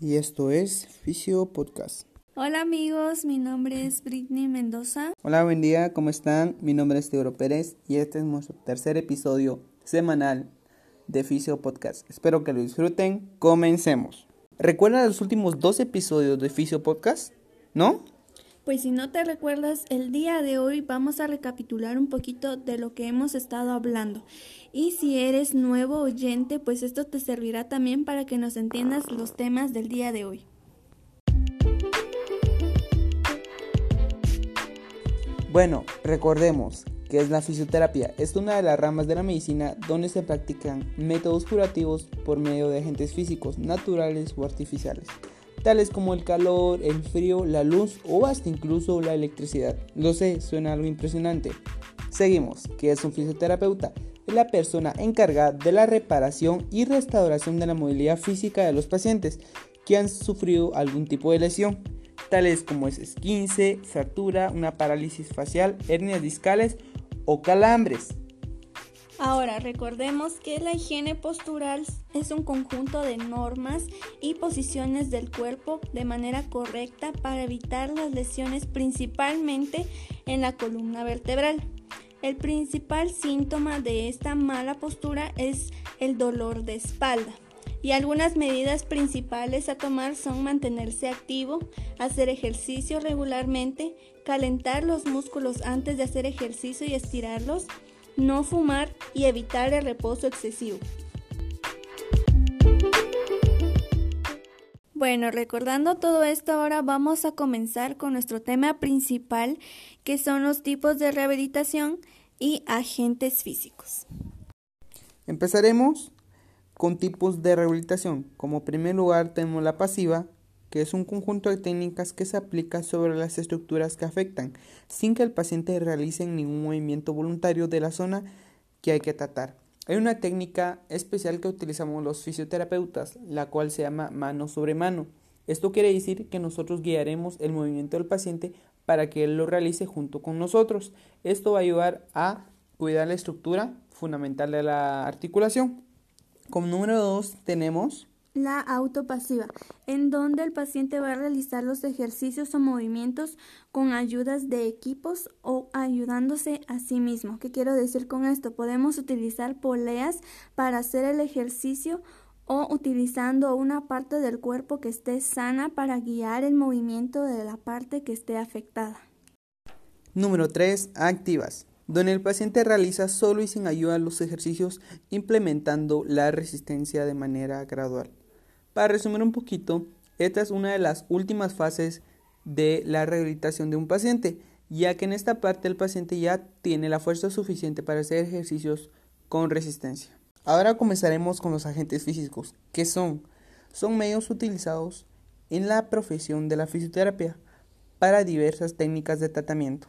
y esto es Fisio Podcast. Hola amigos, mi nombre es Britney Mendoza. Hola, buen día, ¿cómo están? Mi nombre es Teodoro Pérez y este es nuestro tercer episodio semanal de Fisio Podcast. Espero que lo disfruten. Comencemos. ¿Recuerdan los últimos dos episodios de Fisio Podcast? ¿No? Pues si no te recuerdas, el día de hoy vamos a recapitular un poquito de lo que hemos estado hablando. Y si eres nuevo oyente, pues esto te servirá también para que nos entiendas los temas del día de hoy. Bueno, recordemos que es la fisioterapia. Es una de las ramas de la medicina donde se practican métodos curativos por medio de agentes físicos, naturales o artificiales tales como el calor, el frío, la luz o hasta incluso la electricidad. Lo sé, suena algo impresionante. Seguimos, ¿qué es un fisioterapeuta? Es la persona encargada de la reparación y restauración de la movilidad física de los pacientes que han sufrido algún tipo de lesión, tales como es esquince, fractura, una parálisis facial, hernias discales o calambres. Ahora, recordemos que la higiene postural es un conjunto de normas y posiciones del cuerpo de manera correcta para evitar las lesiones principalmente en la columna vertebral. El principal síntoma de esta mala postura es el dolor de espalda. Y algunas medidas principales a tomar son mantenerse activo, hacer ejercicio regularmente, calentar los músculos antes de hacer ejercicio y estirarlos, no fumar y evitar el reposo excesivo. Bueno, recordando todo esto, ahora vamos a comenzar con nuestro tema principal, que son los tipos de rehabilitación y agentes físicos. Empezaremos con tipos de rehabilitación. Como primer lugar tenemos la pasiva, que es un conjunto de técnicas que se aplica sobre las estructuras que afectan, sin que el paciente realice ningún movimiento voluntario de la zona que hay que tratar. Hay una técnica especial que utilizamos los fisioterapeutas, la cual se llama mano sobre mano. Esto quiere decir que nosotros guiaremos el movimiento del paciente para que él lo realice junto con nosotros. Esto va a ayudar a cuidar la estructura fundamental de la articulación. Como número dos tenemos la autopasiva, en donde el paciente va a realizar los ejercicios o movimientos con ayudas de equipos o ayudándose a sí mismo. ¿Qué quiero decir con esto? Podemos utilizar poleas para hacer el ejercicio o utilizando una parte del cuerpo que esté sana para guiar el movimiento de la parte que esté afectada. Número 3. Activas donde el paciente realiza solo y sin ayuda los ejercicios implementando la resistencia de manera gradual. Para resumir un poquito, esta es una de las últimas fases de la rehabilitación de un paciente, ya que en esta parte el paciente ya tiene la fuerza suficiente para hacer ejercicios con resistencia. Ahora comenzaremos con los agentes físicos, que son, son medios utilizados en la profesión de la fisioterapia para diversas técnicas de tratamiento.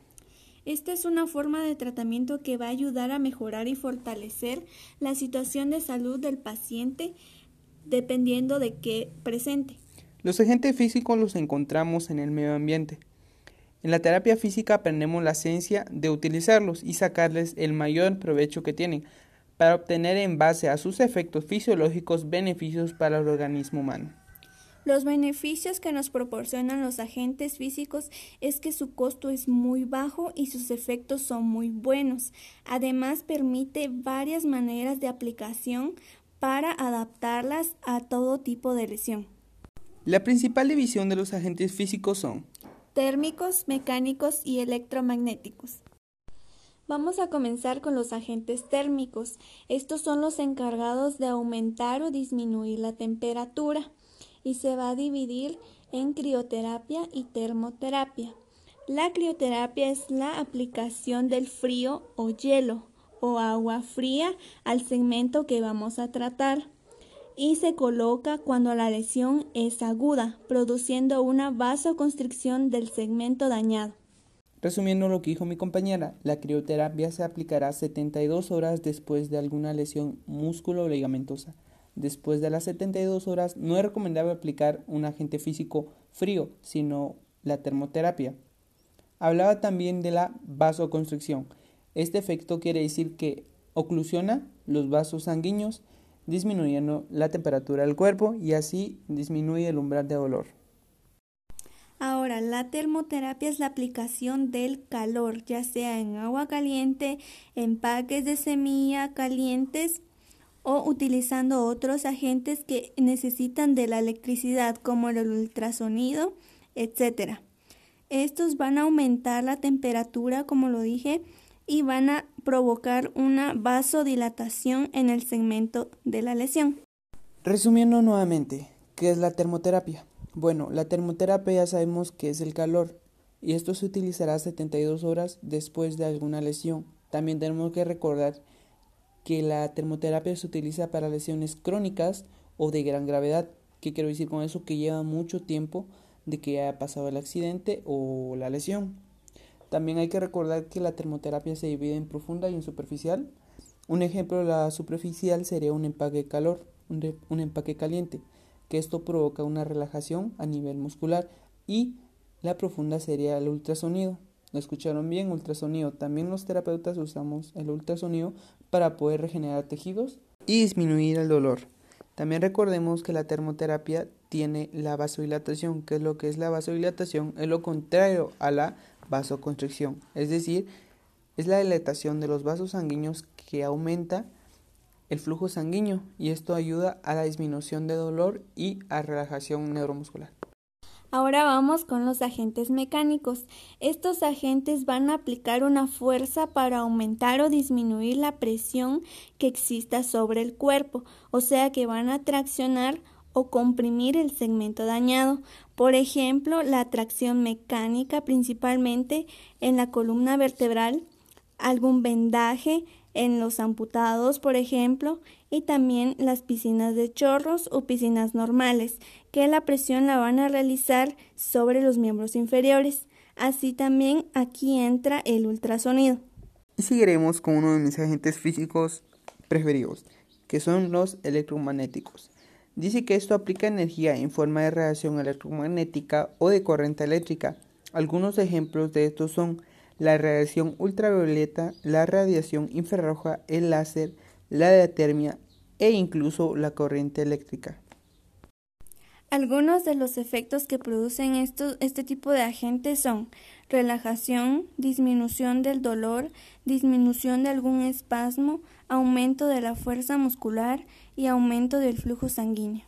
Esta es una forma de tratamiento que va a ayudar a mejorar y fortalecer la situación de salud del paciente dependiendo de qué presente. Los agentes físicos los encontramos en el medio ambiente. En la terapia física aprendemos la ciencia de utilizarlos y sacarles el mayor provecho que tienen para obtener en base a sus efectos fisiológicos beneficios para el organismo humano. Los beneficios que nos proporcionan los agentes físicos es que su costo es muy bajo y sus efectos son muy buenos. Además, permite varias maneras de aplicación para adaptarlas a todo tipo de lesión. La principal división de los agentes físicos son térmicos, mecánicos y electromagnéticos. Vamos a comenzar con los agentes térmicos. Estos son los encargados de aumentar o disminuir la temperatura y se va a dividir en crioterapia y termoterapia. La crioterapia es la aplicación del frío o hielo o agua fría al segmento que vamos a tratar y se coloca cuando la lesión es aguda, produciendo una vasoconstricción del segmento dañado. Resumiendo lo que dijo mi compañera, la crioterapia se aplicará 72 horas después de alguna lesión músculo ligamentosa. Después de las 72 horas no es recomendable aplicar un agente físico frío, sino la termoterapia. Hablaba también de la vasoconstricción. Este efecto quiere decir que oclusiona los vasos sanguíneos disminuyendo la temperatura del cuerpo y así disminuye el umbral de dolor. Ahora, la termoterapia es la aplicación del calor, ya sea en agua caliente, empaques de semilla calientes o utilizando otros agentes que necesitan de la electricidad como el ultrasonido, etc. Estos van a aumentar la temperatura, como lo dije, y van a provocar una vasodilatación en el segmento de la lesión. Resumiendo nuevamente, ¿qué es la termoterapia? Bueno, la termoterapia ya sabemos que es el calor y esto se utilizará 72 horas después de alguna lesión. También tenemos que recordar que la termoterapia se utiliza para lesiones crónicas o de gran gravedad. ¿Qué quiero decir con eso? Que lleva mucho tiempo de que haya pasado el accidente o la lesión. También hay que recordar que la termoterapia se divide en profunda y en superficial. Un ejemplo de la superficial sería un empaque calor, un, empaque caliente, que esto provoca una relajación a nivel muscular y la profunda sería el ultrasonido. ¿Lo escucharon bien? Ultrasonido. También los terapeutas usamos el ultrasonido para poder regenerar tejidos y disminuir el dolor. También recordemos que la termoterapia tiene la vasodilatación, que es lo que es la vasodilatación, es lo contrario a la vasoconstricción, es decir, es la dilatación de los vasos sanguíneos que aumenta el flujo sanguíneo y esto ayuda a la disminución de dolor y a relajación neuromuscular. Ahora vamos con los agentes mecánicos. Estos agentes van a aplicar una fuerza para aumentar o disminuir la presión que exista sobre el cuerpo, o sea que van a traccionar o comprimir el segmento dañado. Por ejemplo, la tracción mecánica principalmente en la columna vertebral, algún vendaje en los amputados, por ejemplo, y también las piscinas de chorros o piscinas normales, que la presión la van a realizar sobre los miembros inferiores. Así también aquí entra el ultrasonido. Y seguiremos con uno de mis agentes físicos preferidos, que son los electromagnéticos. Dice que esto aplica energía en forma de radiación electromagnética o de corriente eléctrica. Algunos ejemplos de estos son la radiación ultravioleta, la radiación infrarroja, el láser, la diatermia e incluso la corriente eléctrica. Algunos de los efectos que producen este tipo de agentes son relajación, disminución del dolor, disminución de algún espasmo, aumento de la fuerza muscular y aumento del flujo sanguíneo.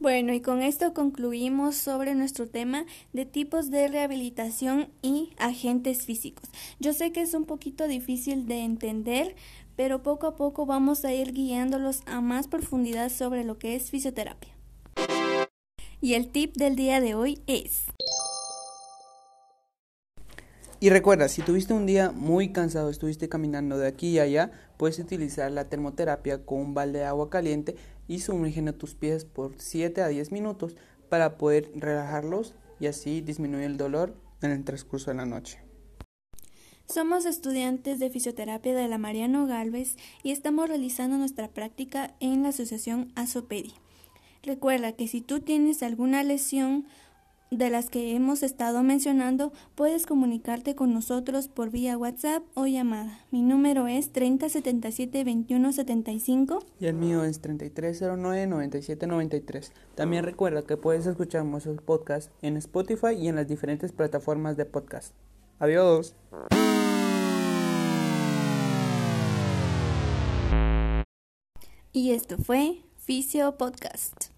Bueno, y con esto concluimos sobre nuestro tema de tipos de rehabilitación y agentes físicos. Yo sé que es un poquito difícil de entender, pero poco a poco vamos a ir guiándolos a más profundidad sobre lo que es fisioterapia. Y el tip del día de hoy es... Y recuerda, si tuviste un día muy cansado, estuviste caminando de aquí y allá, puedes utilizar la termoterapia con un balde de agua caliente y sumergen tus pies por 7 a 10 minutos para poder relajarlos y así disminuir el dolor en el transcurso de la noche. Somos estudiantes de fisioterapia de la Mariano Galvez y estamos realizando nuestra práctica en la asociación Asopedi. Recuerda que si tú tienes alguna lesión de las que hemos estado mencionando, puedes comunicarte con nosotros por vía WhatsApp o llamada. Mi número es 3077-2175 y el mío es 3309-9793. También recuerda que puedes escuchar nuestros podcasts en Spotify y en las diferentes plataformas de podcast. Adiós. Y esto fue Fisio Podcast.